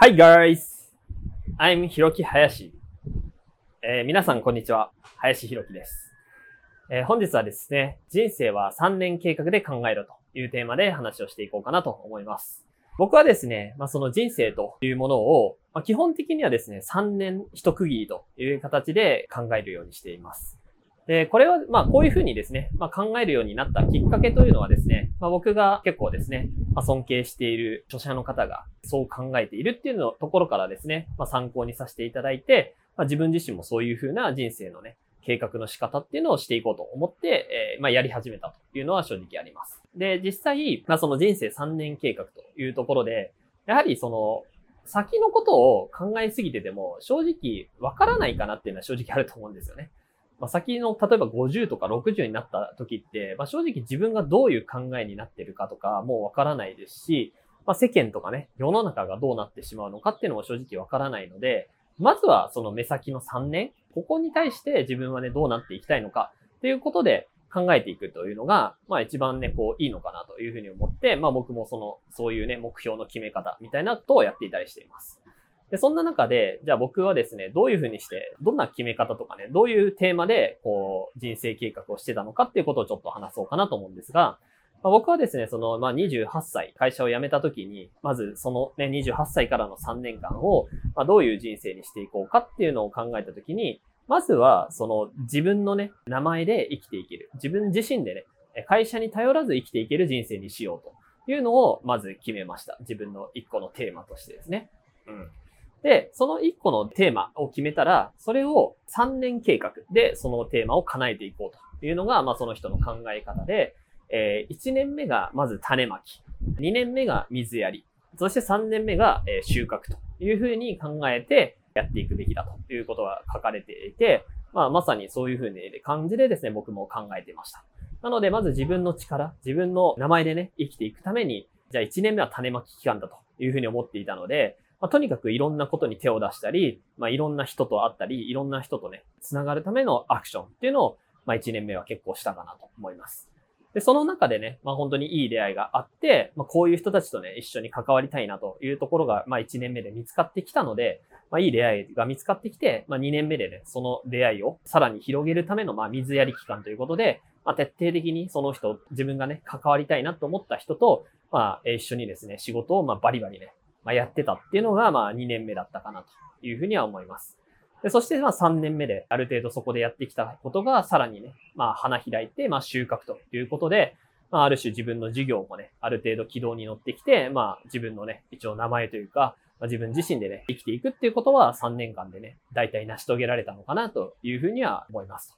Hi guys! I'm ひろき林。えー皆さんこんにちは。林ひろきです、えー本日はですね、人生は3年計画で考えろというテーマで話をしていこうかなと思います。僕はですね、まあ、その人生というものを、まあ、基本的にはですね、3年一区切りという形で考えるようにしています。で、これは、まあ、こういうふうにですね、まあ、考えるようになったきっかけというのはですね、まあ、僕が結構ですね、まあ、尊敬している著者の方がそう考えているっていうのところからですね、まあ、参考にさせていただいて、まあ、自分自身もそういうふうな人生のね、計画の仕方っていうのをしていこうと思って、えーまあ、やり始めたというのは正直あります。で、実際、まあ、その人生3年計画というところで、やはりその、先のことを考えすぎてても、正直わからないかなっていうのは正直あると思うんですよね。まあ、先の、例えば50とか60になった時って、まあ、正直自分がどういう考えになってるかとかもうわからないですし、まあ、世間とかね、世の中がどうなってしまうのかっていうのも正直わからないので、まずはその目先の3年、ここに対して自分はね、どうなっていきたいのかっていうことで考えていくというのが、まあ一番ね、こういいのかなというふうに思って、まあ僕もその、そういうね、目標の決め方みたいなことをやっていたりしています。で、そんな中で、じゃあ僕はですね、どういうふうにして、どんな決め方とかね、どういうテーマで、こう、人生計画をしてたのかっていうことをちょっと話そうかなと思うんですが、まあ、僕はですね、その、まあ、28歳、会社を辞めた時に、まずそのね、28歳からの3年間を、まあ、どういう人生にしていこうかっていうのを考えた時に、まずは、その、自分のね、名前で生きていける。自分自身でね、会社に頼らず生きていける人生にしようというのを、まず決めました。自分の一個のテーマとしてですね。うん。で、その一個のテーマを決めたら、それを3年計画でそのテーマを叶えていこうというのが、まあその人の考え方で、えー1年目がまず種まき、2年目が水やり、そして3年目が収穫というふうに考えてやっていくべきだということが書かれていて、まあまさにそういうふうな感じでですね、僕も考えていました。なので、まず自分の力、自分の名前でね、生きていくために、じゃあ1年目は種まき期間だというふうに思っていたので、まあ、とにかくいろんなことに手を出したり、まあ、いろんな人と会ったり、いろんな人とね、つながるためのアクションっていうのを、まあ、1年目は結構したかなと思います。で、その中でね、まあ、本当にいい出会いがあって、まあ、こういう人たちとね、一緒に関わりたいなというところが、まあ、1年目で見つかってきたので、まあ、いい出会いが見つかってきて、まあ、2年目でね、その出会いをさらに広げるための、まあ、水やり期間ということで、まあ、徹底的にその人、自分がね、関わりたいなと思った人と、まあ、一緒にですね、仕事を、まあ、バリバリね、まあ、やってたっていうのが、まあ、2年目だったかなというふうには思います。でそして、まあ、3年目で、ある程度そこでやってきたことが、さらにね、まあ、花開いて、まあ、収穫ということで、まあ、ある種自分の事業もね、ある程度軌道に乗ってきて、まあ、自分のね、一応名前というか、まあ、自分自身でね、生きていくっていうことは3年間でね、大体成し遂げられたのかなというふうには思います。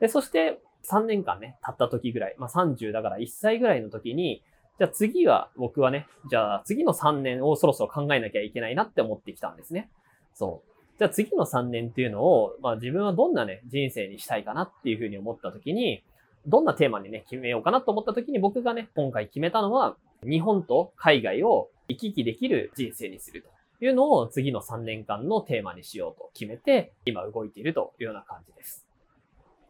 で、そして、3年間ね、経った時ぐらい、まあ、30だから1歳ぐらいの時に、じゃあ次は、僕はね、じゃあ次の3年をそろそろ考えなきゃいけないなって思ってきたんですね。そう。じゃあ次の3年っていうのを、まあ自分はどんなね、人生にしたいかなっていうふうに思った時に、どんなテーマにね、決めようかなと思った時に僕がね、今回決めたのは、日本と海外を行き来できる人生にするというのを次の3年間のテーマにしようと決めて、今動いているというような感じです。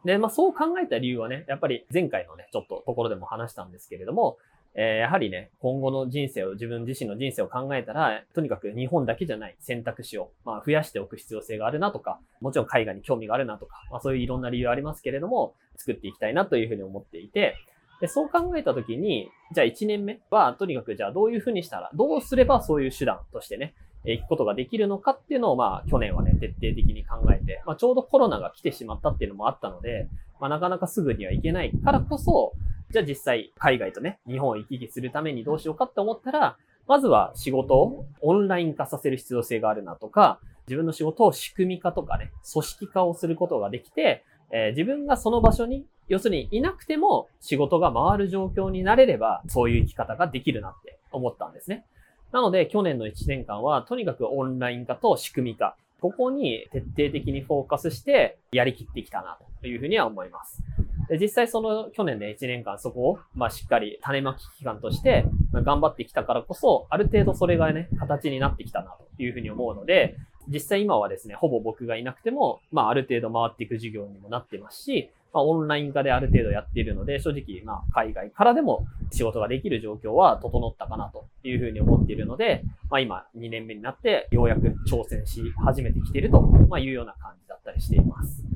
で、まあそう考えた理由はね、やっぱり前回のね、ちょっとところでも話したんですけれども、えーやはりね、今後の人生を、自分自身の人生を考えたら、とにかく日本だけじゃない選択肢を、まあ、増やしておく必要性があるなとか、もちろん海外に興味があるなとか、まあ、そういういろんな理由ありますけれども、作っていきたいなというふうに思っていて、で、そう考えたときに、じゃあ1年目は、とにかくじゃあどういうふうにしたら、どうすればそういう手段としてね、行くことができるのかっていうのを、まあ、去年はね、徹底的に考えて、まあ、ちょうどコロナが来てしまったっていうのもあったので、まあ、なかなかすぐには行けないからこそ、じゃあ実際、海外とね、日本を行き来するためにどうしようかって思ったら、まずは仕事をオンライン化させる必要性があるなとか、自分の仕事を仕組み化とかね、組織化をすることができて、えー自分がその場所に、要するにいなくても仕事が回る状況になれれば、そういう生き方ができるなって思ったんですね。なので、去年の1年間は、とにかくオンライン化と仕組み化、ここに徹底的にフォーカスしてやりきってきたなというふうには思います。で実際その去年で1年間そこを、まあ、しっかり種まき期間として頑張ってきたからこそ、ある程度それがね、形になってきたなというふうに思うので、実際今はですね、ほぼ僕がいなくても、まあある程度回っていく授業にもなってますし、まあオンライン化である程度やっているので、正直、まあ海外からでも仕事ができる状況は整ったかなというふうに思っているので、まあ今2年目になってようやく挑戦し始めてきていると、いうような感じだったりしています。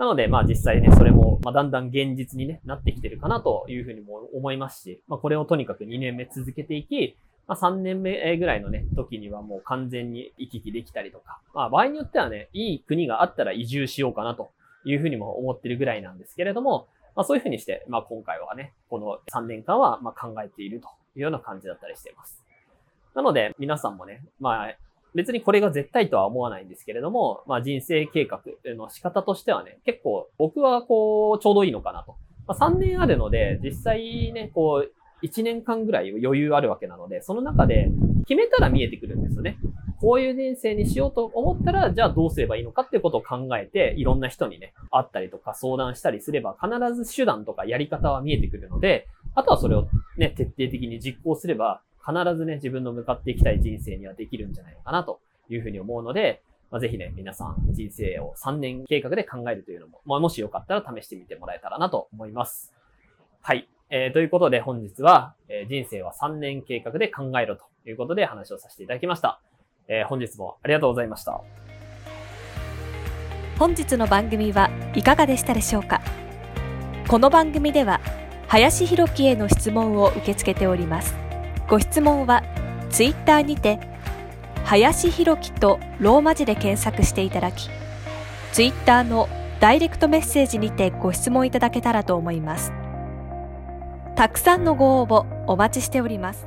なので、まあ実際ね、それも、まあだんだん現実にね、なってきてるかなというふうにも思いますし、まあこれをとにかく2年目続けていき、まあ、3年目ぐらいのね、時にはもう完全に行き来できたりとか、まあ、場合によってはね、いい国があったら移住しようかなというふうにも思ってるぐらいなんですけれども、まあ、そういうふうにして、まあ、今回はね、この3年間はま考えているというような感じだったりしています。なので、皆さんもね、まあ、別にこれが絶対とは思わないんですけれども、まあ人生計画の仕方としてはね、結構僕はこう、ちょうどいいのかなと。まあ、3年あるので、実際ね、こう、1年間ぐらい余裕あるわけなので、その中で決めたら見えてくるんですよね。こういう人生にしようと思ったら、じゃあどうすればいいのかっていうことを考えて、いろんな人にね、会ったりとか相談したりすれば、必ず手段とかやり方は見えてくるので、あとはそれをね、徹底的に実行すれば、必ずね、自分の向かっていきたい人生にはできるんじゃないのかなというふうに思うので、まあ、ぜひね、皆さん人生を3年計画で考えるというのも、まあ、もしよかったら試してみてもらえたらなと思います。はい。えー、ということで本日は、えー、人生は3年計画で考えろということで話をさせていただきました。えー、本日もありがとうございました。本日の番組はいかがでしたでしょうか？この番組では林博樹への質問を受け付けております。ご質問はツイッターにて林弘樹とローマ字で検索していただき、Twitter のダイレクトメッセージにてご質問いただけたらと思います。たくさんのご応募お待ちしております。